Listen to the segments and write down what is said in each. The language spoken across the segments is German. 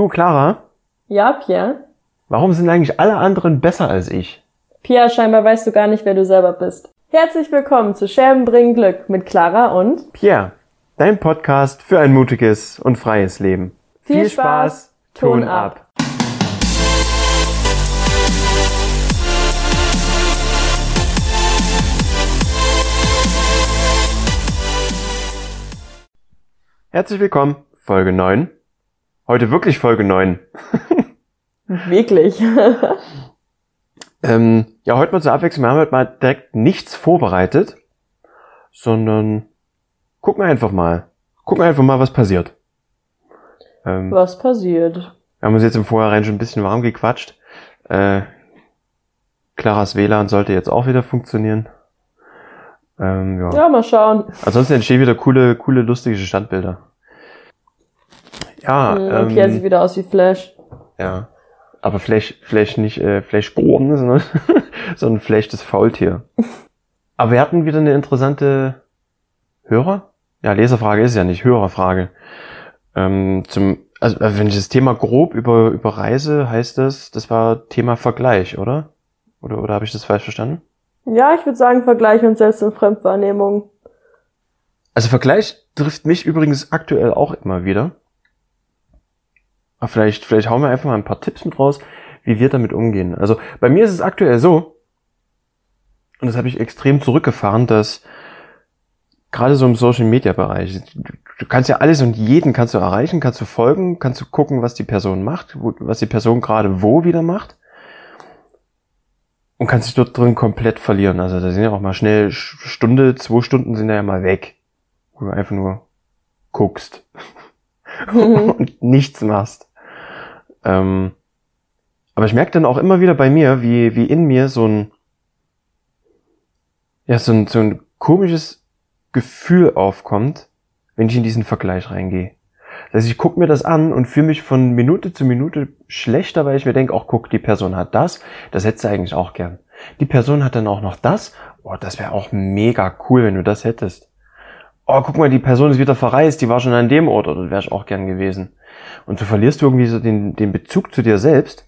Du, Clara, Ja, Pierre? warum sind eigentlich alle anderen besser als ich? Pierre, scheinbar weißt du gar nicht, wer du selber bist. Herzlich willkommen zu Scherben bringen Glück mit Clara und Pierre, dein Podcast für ein mutiges und freies Leben. Viel Spaß, Ton ab. Herzlich willkommen, Folge 9. Heute wirklich Folge 9. wirklich. Ähm, ja, heute mal zur Abwechslung. Wir haben heute mal direkt nichts vorbereitet, sondern gucken einfach mal. Gucken einfach mal, was passiert. Ähm, Was passiert? Wir haben uns jetzt im Vorhinein schon ein bisschen warm gequatscht. Äh, Claras WLAN sollte jetzt auch wieder funktionieren. Ähm, ja. Ja, mal schauen. Ansonsten entstehen wieder coole, coole, lustige Standbilder. Ja, Hm, Pierre sieht ähm, wieder aus wie Flash. ja. Aber Flash, Flash nicht äh, Flash Gordon, sondern, sondern Flash das Faultier. Aber wir hatten wieder eine interessante Hörer? Ja, Leserfrage ist ja nicht, Hörerfrage. Ähm, zum, also äh, wenn ich das Thema grob über, überreise, heißt das, das war Thema Vergleich, oder? Oder, oder habe ich das falsch verstanden? Ja, ich würde sagen, Vergleich und Selbst- und Fremdwahrnehmung. Also Vergleich trifft mich übrigens aktuell auch immer wieder. Aber vielleicht, vielleicht hauen wir einfach mal ein paar Tipps mit raus, wie wir damit umgehen. Also bei mir ist es aktuell so, und das habe ich extrem zurückgefahren, dass gerade so im Social Media Bereich, du, kannst ja alles und jeden kannst du erreichen, kannst du folgen, kannst du gucken, was die Person macht, was die Person gerade wo wieder macht. Und kannst dich dort drin komplett verlieren. Also da sind ja auch mal schnell Sch- Stunde, zwei Stunden sind ja mal weg. Wo du einfach nur guckst und nichts machst. Ähm, aber ich merke dann auch immer wieder bei mir, wie, wie in mir so ein, ja, so ein, so ein komisches Gefühl aufkommt, wenn ich in diesen Vergleich reingehe. Das heißt, ich gucke mir das an und fühle mich von Minute zu Minute schlechter, weil ich mir denke, auch guck, die Person hat das, das hättest du eigentlich auch gern. Die Person hat dann auch noch das, oh, das wäre auch mega cool, wenn du das hättest. Oh, guck mal, die Person ist wieder verreist, die war schon an dem Ort, oder das wäre ich auch gern gewesen. Und so verlierst du irgendwie so den, den Bezug zu dir selbst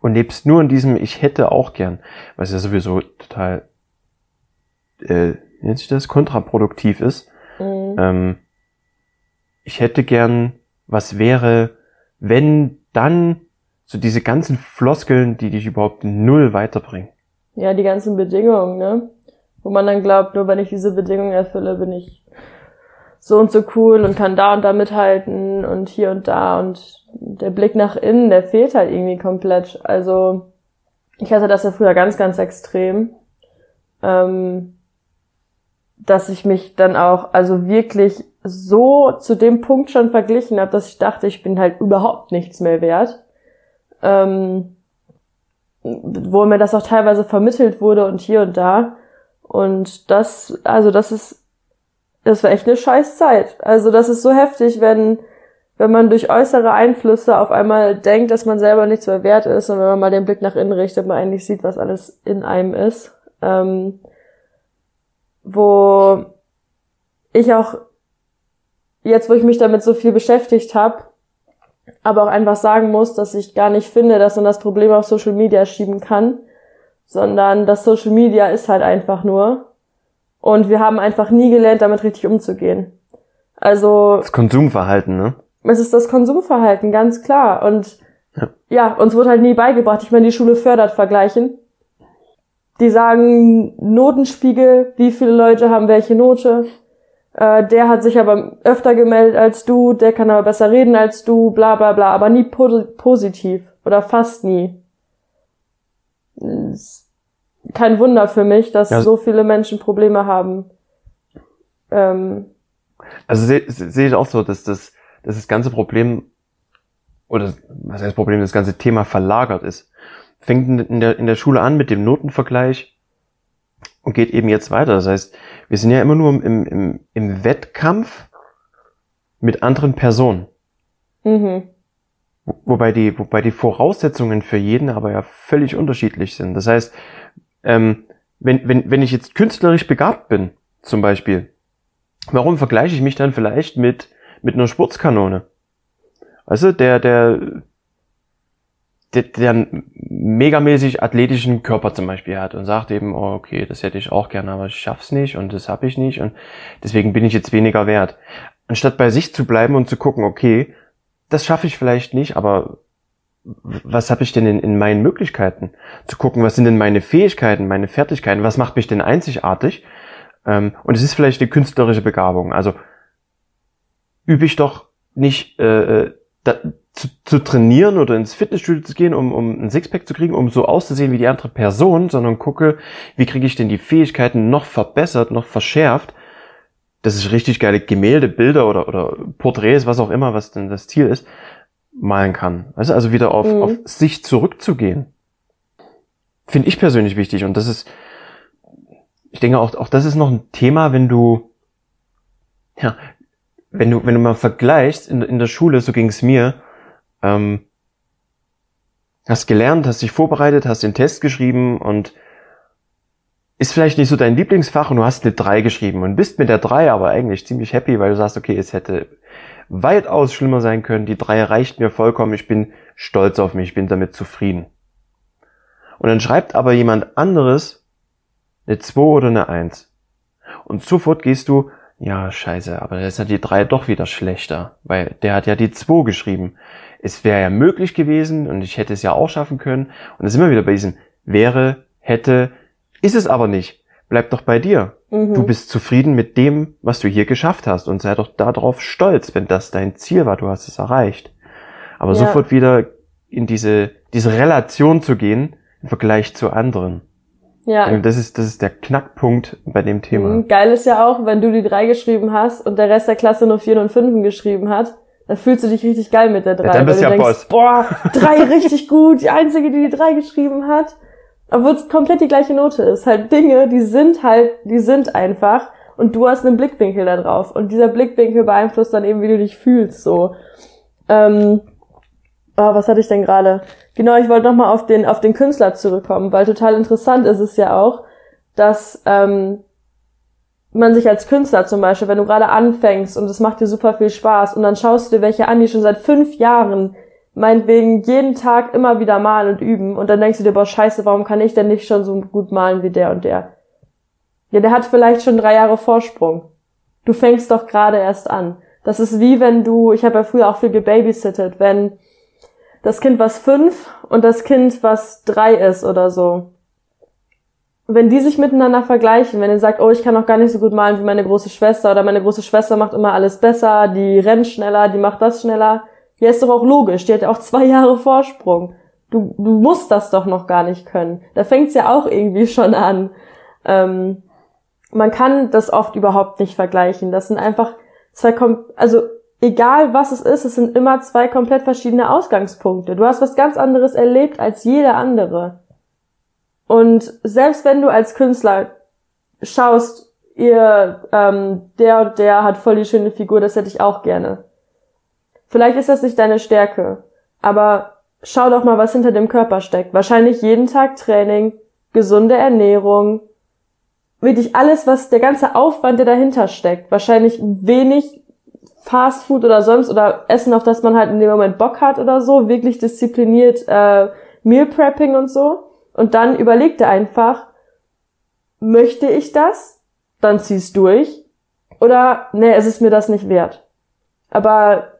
und lebst nur in diesem Ich hätte auch gern, was ja sowieso total, äh, nennt sich das, kontraproduktiv ist. Mhm. Ähm, ich hätte gern, was wäre, wenn dann so diese ganzen Floskeln, die dich überhaupt null weiterbringen. Ja, die ganzen Bedingungen, ne? Wo man dann glaubt, nur wenn ich diese Bedingungen erfülle, bin ich so und so cool und kann da und da mithalten und hier und da und der Blick nach innen, der fehlt halt irgendwie komplett. Also ich hatte das ja früher ganz, ganz extrem, ähm, dass ich mich dann auch also wirklich so zu dem Punkt schon verglichen habe, dass ich dachte, ich bin halt überhaupt nichts mehr wert. Ähm, wo mir das auch teilweise vermittelt wurde und hier und da. Und das, also das ist, das war echt eine scheiß Zeit. Also das ist so heftig, wenn, wenn man durch äußere Einflüsse auf einmal denkt, dass man selber nichts mehr wert ist und wenn man mal den Blick nach innen richtet, man eigentlich sieht, was alles in einem ist. Ähm, wo ich auch jetzt, wo ich mich damit so viel beschäftigt habe, aber auch einfach sagen muss, dass ich gar nicht finde, dass man das Problem auf Social Media schieben kann, sondern das Social Media ist halt einfach nur. Und wir haben einfach nie gelernt, damit richtig umzugehen. Also Das Konsumverhalten, ne? es ist das Konsumverhalten, ganz klar. Und Ja. ja, uns wurde halt nie beigebracht. Ich meine, die Schule fördert Vergleichen. Die sagen Notenspiegel, wie viele Leute haben welche Note. Äh, der hat sich aber öfter gemeldet als du, der kann aber besser reden als du, bla bla bla, aber nie po positiv oder fast nie. Ist kein Wunder für mich, dass Ja. so viele Menschen Probleme haben. Ähm, Also sehe seh ich auch so, dass das, dass das ganze Problem oder was heißt Problem, das ganze Thema verlagert ist. Fängt in- der, in der Schule an mit dem Notenvergleich und geht eben jetzt weiter. Das heißt, wir sind ja immer nur im, im, im Wettkampf mit anderen Personen. mhm. Wo- Wobei die, wobei die Voraussetzungen für jeden aber ja völlig unterschiedlich sind. Das heißt, ähm, wenn, wenn, wenn ich jetzt künstlerisch begabt bin, zum Beispiel, warum vergleiche ich mich dann vielleicht mit, mit einer Sportskanone? Du, der, der, der, der megamäßig athletischen Körper zum Beispiel hat und sagt eben, oh, okay, das hätte ich auch gerne, aber ich schaff's nicht und das habe ich nicht und deswegen bin ich jetzt weniger wert. Anstatt bei sich zu bleiben und zu gucken, okay, das schaffe ich vielleicht nicht, aber was habe ich denn in, in meinen Möglichkeiten? Zu gucken, was sind denn meine Fähigkeiten, meine Fertigkeiten, was macht mich denn einzigartig? Ähm, und es ist vielleicht eine künstlerische Begabung. Also übe ich doch nicht äh, äh da, zu, zu trainieren oder ins Fitnessstudio zu gehen, um, um ein Sixpack zu kriegen, um so auszusehen wie die andere Person, sondern gucke, wie kriege ich denn die Fähigkeiten noch verbessert, noch verschärft, dass ich richtig geile Gemälde, Bilder oder, oder Porträts, was auch immer, was denn das Ziel ist, malen kann. Du, also wieder auf, mhm. auf sich zurückzugehen. Finde ich persönlich wichtig und das ist, ich denke auch, auch das ist noch ein Thema, wenn du, ja, wenn du, wenn du mal vergleichst in, in der Schule, so ging es mir, ähm, hast gelernt, hast dich vorbereitet, hast den Test geschrieben und ist vielleicht nicht so dein Lieblingsfach und du hast eine 3 geschrieben und bist mit der 3 aber eigentlich ziemlich happy, weil du sagst, okay, es hätte weitaus schlimmer sein können, die 3 reicht mir vollkommen, ich bin stolz auf mich, ich bin damit zufrieden. Und dann schreibt aber jemand anderes eine 2 oder eine 1. Und sofort gehst du, ja, scheiße, aber jetzt hat die 3 doch wieder schlechter, weil der hat ja die 2 geschrieben es wäre ja möglich gewesen und ich hätte es ja auch schaffen können. Und das ist immer wieder bei diesem wäre, hätte, ist es aber nicht. Bleib doch bei dir. Mhm. Du bist zufrieden mit dem, was du hier geschafft hast und sei doch darauf stolz, wenn das dein Ziel war, du hast es erreicht. Aber ja. sofort wieder in diese, diese Relation zu gehen im Vergleich zu anderen. Ja. Das ist, das ist der Knackpunkt bei dem Thema. Mhm. Geil ist ja auch, wenn du die drei geschrieben hast und der Rest der Klasse nur vier und fünf geschrieben hat dann fühlst du dich richtig geil mit der 3. Ja, dann bist du ja denkst, Boss. Boah, 3 richtig gut, die einzige, die die 3 geschrieben hat. Obwohl es komplett die gleiche Note ist. Halt Dinge, die sind halt, die sind einfach. Und du hast einen Blickwinkel da drauf. Und dieser Blickwinkel beeinflusst dann eben, wie du dich fühlst, so. Ähm, oh, was hatte ich denn gerade? Genau, ich wollte nochmal auf den, auf den Künstler zurückkommen, weil total interessant ist es ja auch, dass, ähm, man sich als Künstler zum Beispiel, wenn du gerade anfängst und es macht dir super viel Spaß und dann schaust du dir welche an, die schon seit fünf Jahren meinetwegen jeden Tag immer wieder malen und üben und dann denkst du dir, boah, scheiße, warum kann ich denn nicht schon so gut malen wie der und der? Ja, der hat vielleicht schon drei Jahre Vorsprung. Du fängst doch gerade erst an. Das ist wie wenn du, ich habe ja früher auch viel gebabysittet, wenn das Kind was fünf und das Kind was drei ist oder so wenn die sich miteinander vergleichen, wenn ihr sagt, oh, ich kann noch gar nicht so gut malen wie meine große Schwester oder meine große Schwester macht immer alles besser, die rennt schneller, die macht das schneller, ja, ist doch auch logisch, die hat ja auch zwei Jahre Vorsprung. Du, du musst das doch noch gar nicht können. Da fängt's ja auch irgendwie schon an. Ähm, man kann das oft überhaupt nicht vergleichen. Das sind einfach zwei, kom also egal was es ist, es sind immer zwei komplett verschiedene Ausgangspunkte. Du hast was ganz anderes erlebt als jeder andere. Und selbst wenn du als Künstler schaust, ihr, ähm, der und der hat voll die schöne Figur, das hätte ich auch gerne. Vielleicht ist das nicht deine Stärke, aber schau doch mal, was hinter dem Körper steckt. Wahrscheinlich jeden Tag Training, gesunde Ernährung, wirklich alles, was der ganze Aufwand, der dahinter steckt. Wahrscheinlich wenig Fast Food oder sonst oder Essen, auf das man halt in dem Moment Bock hat oder so, wirklich diszipliniert äh, Meal Prepping und so. Und dann überleg dir einfach, möchte ich das? Dann zieh's durch. Oder, nee, es ist mir das nicht wert. Aber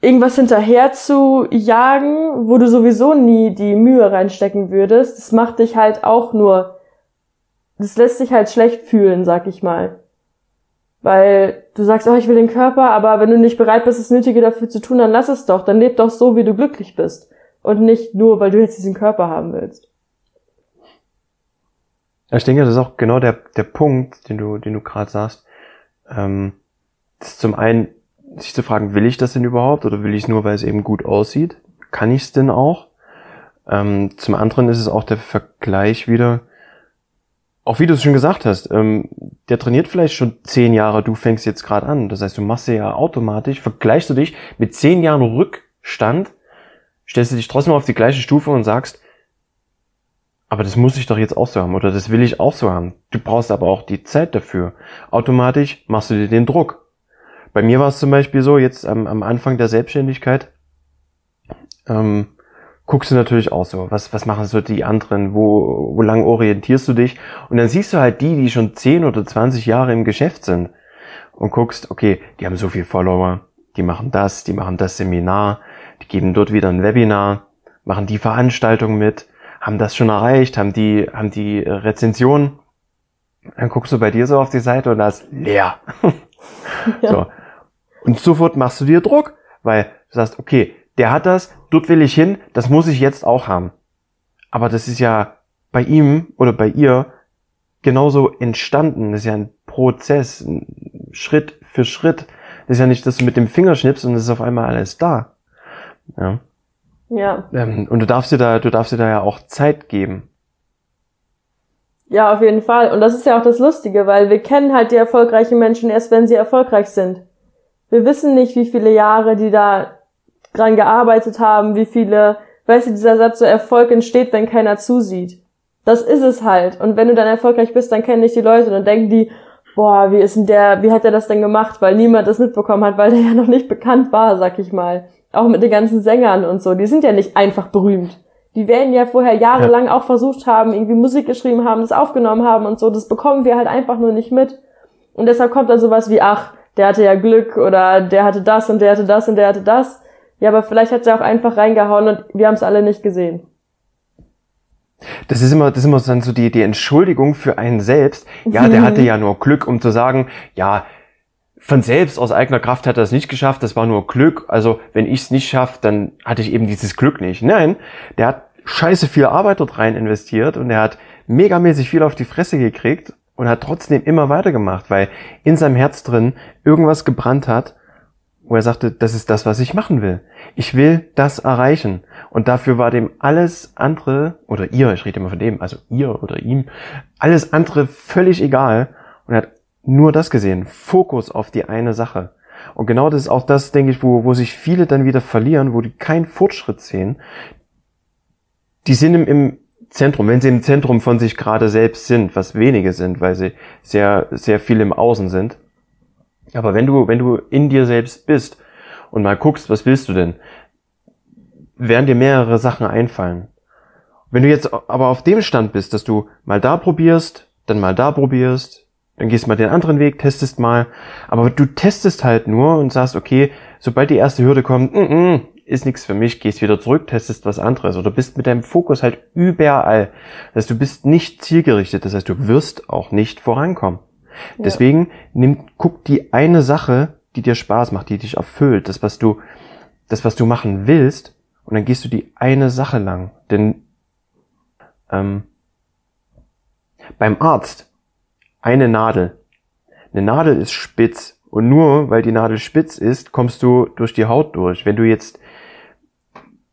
irgendwas hinterher zu jagen, wo du sowieso nie die Mühe reinstecken würdest, das macht dich halt auch nur, das lässt dich halt schlecht fühlen, sag ich mal. Weil du sagst, oh, ich will den Körper, aber wenn du nicht bereit bist, das Nötige dafür zu tun, dann lass es doch. Dann leb doch so, wie du glücklich bist. Und nicht nur, weil du jetzt diesen Körper haben willst. Ich denke, das ist auch genau der, der Punkt, den du, den du gerade sagst. Ähm, das ist zum einen, sich zu fragen, will ich das denn überhaupt oder will ich es nur, weil es eben gut aussieht? Kann ich es denn auch? Ähm, zum anderen ist es auch der Vergleich wieder, auch wie du es schon gesagt hast, ähm, der trainiert vielleicht schon zehn Jahre, du fängst jetzt gerade an. Das heißt, du machst ja automatisch, vergleichst du dich mit zehn Jahren Rückstand, stellst du dich trotzdem auf die gleiche Stufe und sagst, aber das muss ich doch jetzt auch so haben oder das will ich auch so haben. Du brauchst aber auch die Zeit dafür. Automatisch machst du dir den Druck. Bei mir war es zum Beispiel so, jetzt am, am Anfang der Selbstständigkeit, ähm, guckst du natürlich auch so, was, was machen so die anderen, wo, wo lang orientierst du dich? Und dann siehst du halt die, die schon 10 oder 20 Jahre im Geschäft sind und guckst, okay, die haben so viel Follower, die machen das, die machen das Seminar, die geben dort wieder ein Webinar, machen die Veranstaltung mit, haben das schon erreicht, haben die, haben die Rezension. Dann guckst du bei dir so auf die Seite und da ist leer. Ja. So. Und sofort machst du dir Druck, weil du sagst, okay, der hat das, dort will ich hin, das muss ich jetzt auch haben. Aber das ist ja bei ihm oder bei ihr genauso entstanden. Das ist ja ein Prozess, ein Schritt für Schritt. Das ist ja nicht, dass du mit dem Finger schnippst und es ist auf einmal alles da. Ja. Ja. Ähm, und du darfst dir da, du darfst dir da ja auch Zeit geben. Ja, auf jeden Fall. Und das ist ja auch das Lustige, weil wir kennen halt die erfolgreichen Menschen erst, wenn sie erfolgreich sind. Wir wissen nicht, wie viele Jahre die da dran gearbeitet haben, wie viele, weißt du, dieser Satz so Erfolg entsteht, wenn keiner zusieht. Das ist es halt. Und wenn du dann erfolgreich bist, dann kennen dich die Leute und dann denken die, boah, wie ist denn der, wie hat er das denn gemacht? Weil niemand das mitbekommen hat, weil der ja noch nicht bekannt war, sag ich mal. Auch mit den ganzen Sängern und so. Die sind ja nicht einfach berühmt. Die werden ja vorher jahrelang ja. auch versucht haben, irgendwie Musik geschrieben haben, das aufgenommen haben und so. Das bekommen wir halt einfach nur nicht mit. Und deshalb kommt dann sowas wie, ach, der hatte ja Glück oder der hatte das und der hatte das und der hatte das. Ja, aber vielleicht hat er auch einfach reingehauen und wir haben es alle nicht gesehen. Das ist immer, das ist immer dann so die, die Entschuldigung für einen selbst. Ja, der hatte ja nur Glück, um zu sagen, ja, von selbst aus eigener Kraft hat er es nicht geschafft, das war nur Glück. Also wenn ich es nicht schaffe, dann hatte ich eben dieses Glück nicht. Nein, der hat scheiße viel Arbeit dort rein investiert und er hat megamäßig viel auf die Fresse gekriegt und hat trotzdem immer weitergemacht, weil in seinem Herz drin irgendwas gebrannt hat, wo er sagte, das ist das, was ich machen will. Ich will das erreichen. Und dafür war dem alles andere, oder ihr, ich rede immer von dem, also ihr oder ihm, alles andere völlig egal. Und er hat nur das gesehen. Fokus auf die eine Sache. Und genau das ist auch das, denke ich, wo, wo sich viele dann wieder verlieren, wo die keinen Fortschritt sehen. Die sind im, im Zentrum, wenn sie im Zentrum von sich gerade selbst sind, was wenige sind, weil sie sehr, sehr viel im Außen sind. Aber wenn du, wenn du in dir selbst bist und mal guckst, was willst du denn, werden dir mehrere Sachen einfallen. Wenn du jetzt aber auf dem Stand bist, dass du mal da probierst, dann mal da probierst, dann gehst mal den anderen Weg, testest mal. Aber du testest halt nur und sagst, okay, sobald die erste Hürde kommt, mm -mm, ist nichts für mich, gehst wieder zurück, testest was anderes. Oder bist mit deinem Fokus halt überall. Das heißt, du bist nicht zielgerichtet. Das heißt, du wirst auch nicht vorankommen. Ja. Deswegen nimm, guck die eine Sache, die dir Spaß macht, die dich erfüllt, das, was du, das, was du machen willst, und dann gehst du die eine Sache lang. Denn ähm, beim Arzt eine Nadel. Eine Nadel ist spitz. Und nur weil die Nadel spitz ist, kommst du durch die Haut durch. Wenn du jetzt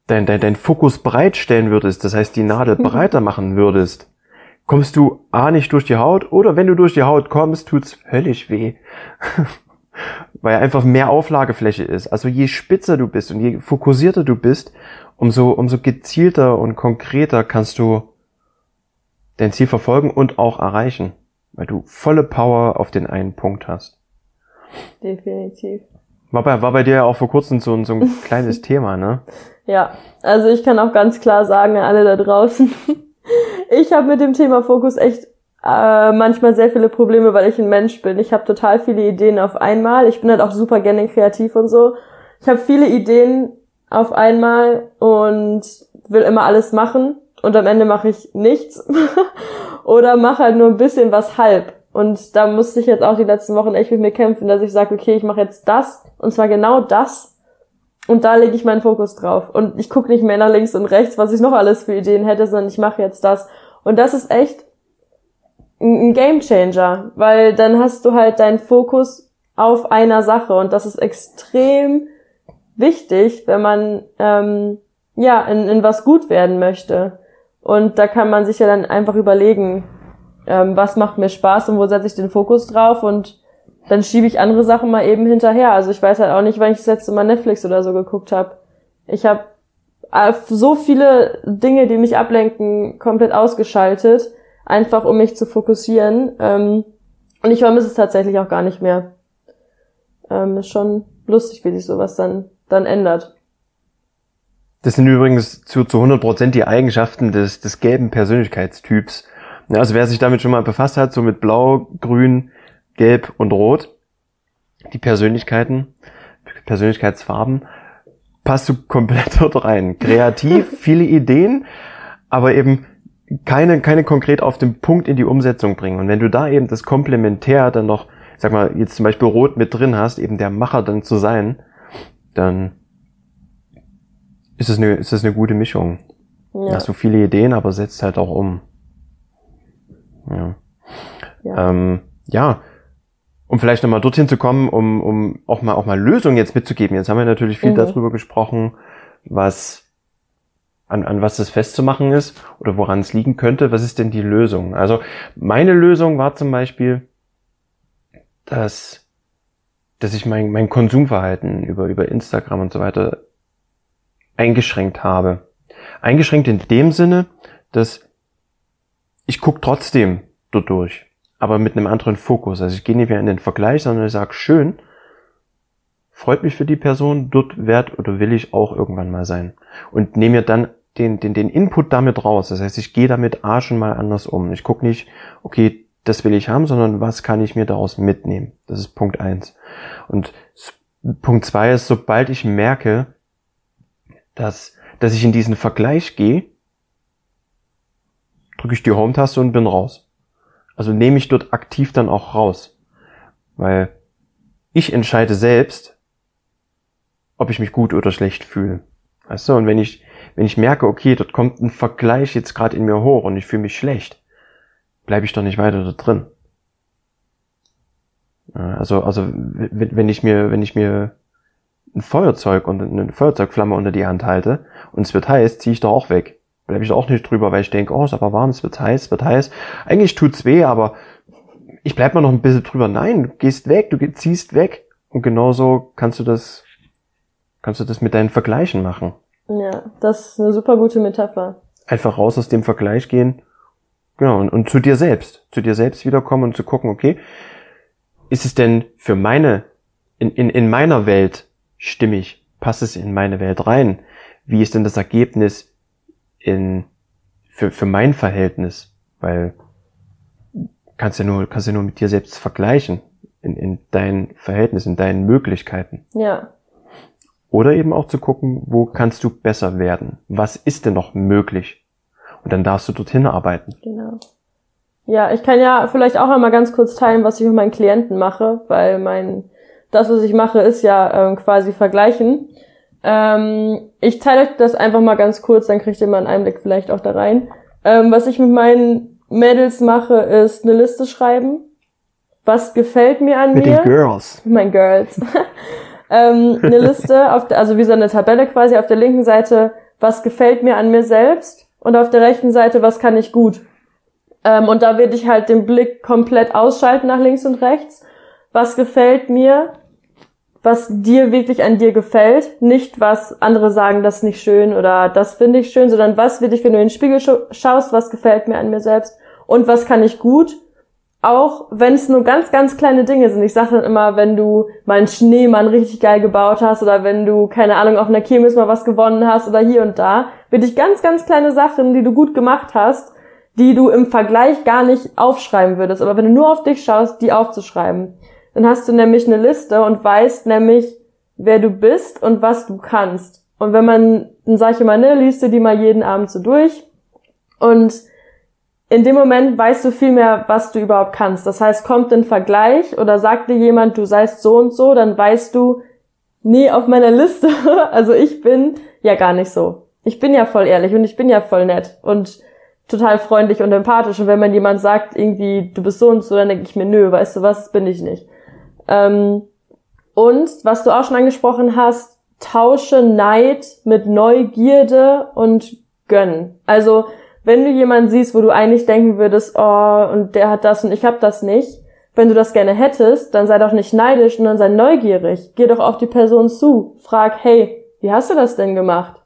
dein, dein, dein Fokus breitstellen würdest, das heißt die Nadel breiter machen würdest, kommst du A nicht durch die Haut oder wenn du durch die Haut kommst, tut's höllisch weh. Weil einfach mehr Auflagefläche ist. Also je spitzer du bist und je fokussierter du bist, umso, umso gezielter und konkreter kannst du dein Ziel verfolgen und auch erreichen weil du volle Power auf den einen Punkt hast. Definitiv. War bei, war bei dir ja auch vor kurzem so, so ein kleines Thema, ne? Ja, also ich kann auch ganz klar sagen alle da draußen, ich habe mit dem Thema Fokus echt äh, manchmal sehr viele Probleme, weil ich ein Mensch bin. Ich habe total viele Ideen auf einmal. Ich bin halt auch super gerne kreativ und so. Ich habe viele Ideen auf einmal und will immer alles machen und am Ende mache ich nichts oder mache halt nur ein bisschen was halb. Und da musste ich jetzt auch die letzten Wochen echt mit mir kämpfen, dass ich sage, okay, ich mache jetzt das und zwar genau das und da lege ich meinen Fokus drauf. Und ich gucke nicht mehr nach links und rechts, was ich noch alles für Ideen hätte, sondern ich mache jetzt das. Und das ist echt ein Game Changer, weil dann hast du halt deinen Fokus auf einer Sache und das ist extrem wichtig, wenn man ähm, ja in, in was gut werden möchte. Und da kann man sich ja dann einfach überlegen, ähm, was macht mir Spaß und wo setze ich den Fokus drauf und dann schiebe ich andere Sachen mal eben hinterher. Also ich weiß halt auch nicht, wann ich das letzte Mal Netflix oder so geguckt habe. Ich habe äh, so viele Dinge, die mich ablenken, komplett ausgeschaltet, einfach um mich zu fokussieren. Ähm, und ich vermisse es tatsächlich auch gar nicht mehr. Ähm, ist schon lustig, wie sich sowas dann, dann ändert Das sind übrigens zu, zu 100% die Eigenschaften des, des gelben Persönlichkeitstyps. Also wer sich damit schon mal befasst hat, so mit Blau, Grün, Gelb und Rot, die Persönlichkeiten, Persönlichkeitsfarben, passt du komplett dort rein. Kreativ, viele Ideen, aber eben keine, keine konkret auf den Punkt in die Umsetzung bringen. Und wenn du da eben das Komplementär dann noch, sag mal, jetzt zum Beispiel Rot mit drin hast, eben der Macher dann zu sein, dann ist es eine, ist es eine gute Mischung. Ja. Hast du viele Ideen, aber setzt halt auch um. Ja. Ja. Ähm, ja. Um vielleicht nochmal dorthin zu kommen, um, um auch mal auch mal Lösungen jetzt mitzugeben. Jetzt haben wir natürlich viel mhm. darüber gesprochen, was an, an was das festzumachen ist oder woran es liegen könnte. Was ist denn die Lösung? Also meine Lösung war zum Beispiel, dass, dass ich mein, mein Konsumverhalten über, über Instagram und so weiter eingeschränkt habe. Eingeschränkt in dem Sinne, dass ich gucke trotzdem dort durch, aber mit einem anderen Fokus. Also ich gehe nicht mehr in den Vergleich, sondern ich sage, schön, freut mich für die Person, dort wert oder will ich auch irgendwann mal sein. Und nehme mir dann den, den, den Input damit raus. Das heißt, ich gehe damit A schon mal anders um. Ich gucke nicht, okay, das will ich haben, sondern was kann ich mir daraus mitnehmen? Das ist Punkt eins. Und Punkt zwei ist, sobald ich merke, dass, dass ich in diesen Vergleich gehe, drücke ich die Home-Taste und bin raus. Also nehme ich dort aktiv dann auch raus. Weil ich entscheide selbst, ob ich mich gut oder schlecht fühle. Weißt du, und wenn ich, wenn ich merke, okay, dort kommt ein Vergleich jetzt gerade in mir hoch und ich fühle mich schlecht, bleibe ich doch nicht weiter da drin. Also, also, wenn ich mir, wenn ich mir ein Feuerzeug und eine Feuerzeugflamme unter die Hand halte und es wird heiß, ziehe ich da auch weg. Bleibe ich auch nicht drüber, weil ich denke, oh, ist aber warm, es wird heiß, es wird heiß. Eigentlich tut's weh, aber ich bleib mal noch ein bisschen drüber. Nein, du gehst weg, du ziehst weg. Und genauso kannst du das, kannst du das mit deinen Vergleichen machen. Ja, das ist eine super gute Metapher. Einfach raus aus dem Vergleich gehen. Genau, und, und zu dir selbst. Zu dir selbst wiederkommen und zu gucken, okay, ist es denn für meine, in, in, in meiner Welt stimmig? Passt es in meine Welt rein? Wie ist denn das Ergebnis in, für, für mein Verhältnis? Weil kannst ja nur, kannst ja nur mit dir selbst vergleichen. In, in dein Verhältnis, in deinen Möglichkeiten. Ja. Oder eben auch zu gucken, wo kannst du besser werden? Was ist denn noch möglich? Und dann darfst du dorthin arbeiten. Genau. Ja, ich kann ja vielleicht auch einmal ganz kurz teilen, was ich mit meinen Klienten mache, weil mein das, was ich mache, ist ja ähm, quasi vergleichen. Ähm, ich teile euch das einfach mal ganz kurz, dann kriegt ihr mal einen Einblick vielleicht auch da rein. Ähm, was ich mit meinen Mädels mache, ist eine Liste schreiben. Was gefällt mir an mit mir? Mit den Girls. Meinen Girls. ähm, eine Liste, auf der, also wie so eine Tabelle quasi auf der linken Seite, was gefällt mir an mir selbst und auf der rechten Seite, was kann ich gut. Ähm, und da werde ich halt den Blick komplett ausschalten nach links und rechts was gefällt mir, was dir wirklich an dir gefällt, nicht was andere sagen, das ist nicht schön oder das finde ich schön, sondern was will ich, wenn du in den Spiegel schaust, was gefällt mir an mir selbst und was kann ich gut, auch wenn es nur ganz, ganz kleine Dinge sind. Ich sage dann immer, wenn du mal einen Schneemann richtig geil gebaut hast oder wenn du, keine Ahnung, auf einer Kirmes mal was gewonnen hast oder hier und da, wirklich ganz, ganz kleine Sachen, die du gut gemacht hast, die du im Vergleich gar nicht aufschreiben würdest. Aber wenn du nur auf dich schaust, die aufzuschreiben. Dann hast du nämlich eine Liste und weißt nämlich, wer du bist und was du kannst. Und wenn man, dann sage ich immer, ne, liest du die mal jeden Abend so durch. Und in dem Moment weißt du viel mehr, was du überhaupt kannst. Das heißt, kommt ein Vergleich oder sagt dir jemand, du seist so und so, dann weißt du, nee, auf meiner Liste, also ich bin ja gar nicht so. Ich bin ja voll ehrlich und ich bin ja voll nett und total freundlich und empathisch. Und wenn man jemand sagt, irgendwie, du bist so und so, dann denke ich mir, nö, weißt du was, bin ich nicht. Ähm, und was du auch schon angesprochen hast, tausche Neid mit Neugierde und Gönnen. Also wenn du jemanden siehst, wo du eigentlich denken würdest, oh, und der hat das und ich hab das nicht, wenn du das gerne hättest, dann sei doch nicht neidisch, sondern sei neugierig. Geh doch auf die Person zu. Frag, hey, wie hast du das denn gemacht?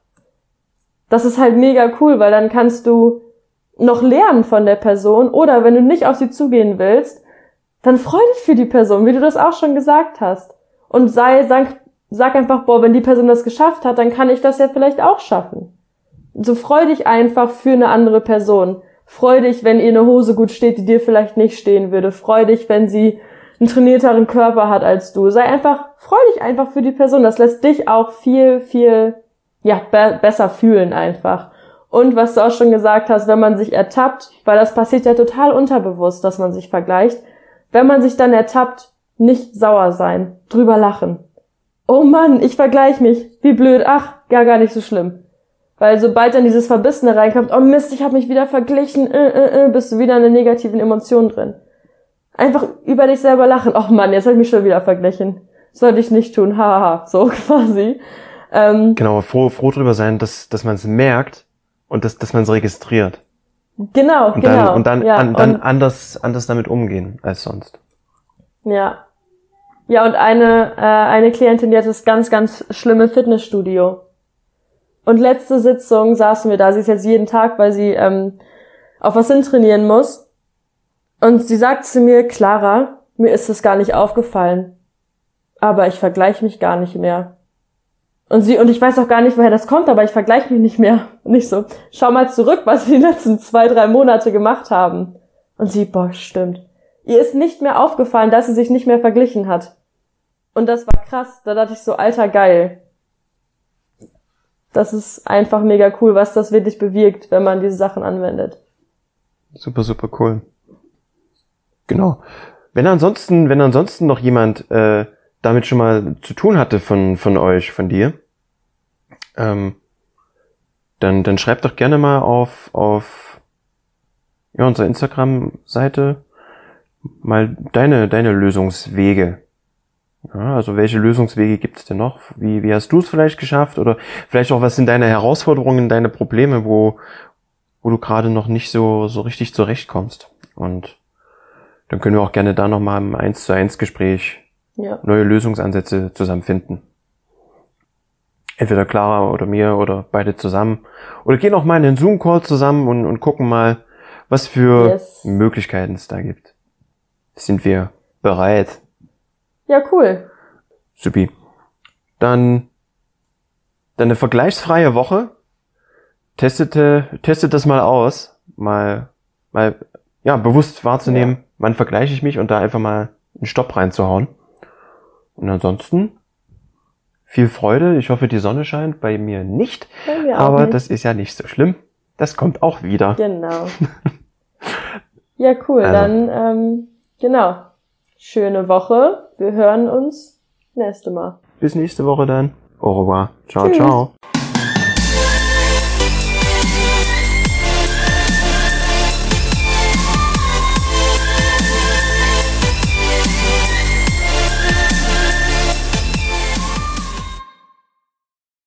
Das ist halt mega cool, weil dann kannst du noch lernen von der Person oder wenn du nicht auf sie zugehen willst, dann freu dich für die Person, wie du das auch schon gesagt hast. Und sei, sag, sag einfach, boah, wenn die Person das geschafft hat, dann kann ich das ja vielleicht auch schaffen. So freu dich einfach für eine andere Person. Freu dich, wenn ihr eine Hose gut steht, die dir vielleicht nicht stehen würde. Freu dich, wenn sie einen trainierteren Körper hat als du. Sei einfach, freu dich einfach für die Person. Das lässt dich auch viel, viel, ja, be besser fühlen einfach. Und was du auch schon gesagt hast, wenn man sich ertappt, weil das passiert ja total unterbewusst, dass man sich vergleicht, wenn man sich dann ertappt, nicht sauer sein, drüber lachen. Oh Mann, ich vergleiche mich, wie blöd, ach, gar gar nicht so schlimm. Weil sobald dann dieses Verbissene reinkommt, oh Mist, ich habe mich wieder verglichen, äh, äh, äh, bist du wieder in einer negativen Emotion drin. Einfach über dich selber lachen. Oh Mann, jetzt habe ich mich schon wieder verglichen. Sollte ich nicht tun, haha, so quasi. Ähm, genau, froh, froh drüber sein, dass, dass man es merkt und dass, dass man es registriert. Genau, und genau. Dann, und dann, ja, an, dann und anders, anders damit umgehen als sonst. Ja. Ja, und eine, äh, eine Klientin, die hat das ganz, ganz schlimme Fitnessstudio. Und letzte Sitzung saßen wir da, sie ist jetzt jeden Tag, weil sie ähm, auf was hintrainieren muss. Und sie sagt zu mir, Clara, mir ist es gar nicht aufgefallen. Aber ich vergleiche mich gar nicht mehr. Und sie, und ich weiß auch gar nicht, woher das kommt, aber ich vergleiche mich nicht mehr. Und ich so, schau mal zurück, was wir die letzten zwei, drei Monate gemacht haben. Und sie, boah, stimmt. Ihr ist nicht mehr aufgefallen, dass sie sich nicht mehr verglichen hat. Und das war krass. Da dachte ich so, alter geil. Das ist einfach mega cool, was das wirklich bewirkt, wenn man diese Sachen anwendet. Super, super cool. Genau. Wenn ansonsten, wenn ansonsten noch jemand äh, damit schon mal zu tun hatte von, von euch, von dir, ähm, dann, dann schreibt doch gerne mal auf, auf ja, unserer Instagram-Seite mal deine, deine Lösungswege. Ja, also welche Lösungswege gibt es denn noch? Wie, wie hast du es vielleicht geschafft? Oder vielleicht auch, was sind deine Herausforderungen, deine Probleme, wo, wo du gerade noch nicht so, so richtig zurechtkommst? Und dann können wir auch gerne da nochmal im 1 zu 1 Gespräch ja. neue Lösungsansätze zusammen finden entweder Clara oder mir oder beide zusammen. Oder gehen auch mal in den Zoom-Call zusammen und, und gucken mal, was für yes. Möglichkeiten es da gibt. Sind wir bereit? Ja, cool. Supi. Dann, dann eine vergleichsfreie Woche. Testete, testet das mal aus. Mal, mal, ja, bewusst wahrzunehmen, ja. wann vergleiche ich mich und da einfach mal einen Stopp reinzuhauen. Und ansonsten viel Freude. Ich hoffe, die Sonne scheint. Bei mir nicht. Bei mir auch aber nicht. das ist ja nicht so schlimm. Das kommt auch wieder. Genau. ja, cool. Also. Dann, ähm, genau. Schöne Woche. Wir hören uns nächste Mal. Bis nächste Woche dann. Au revoir. Ciao, Tschüss. ciao.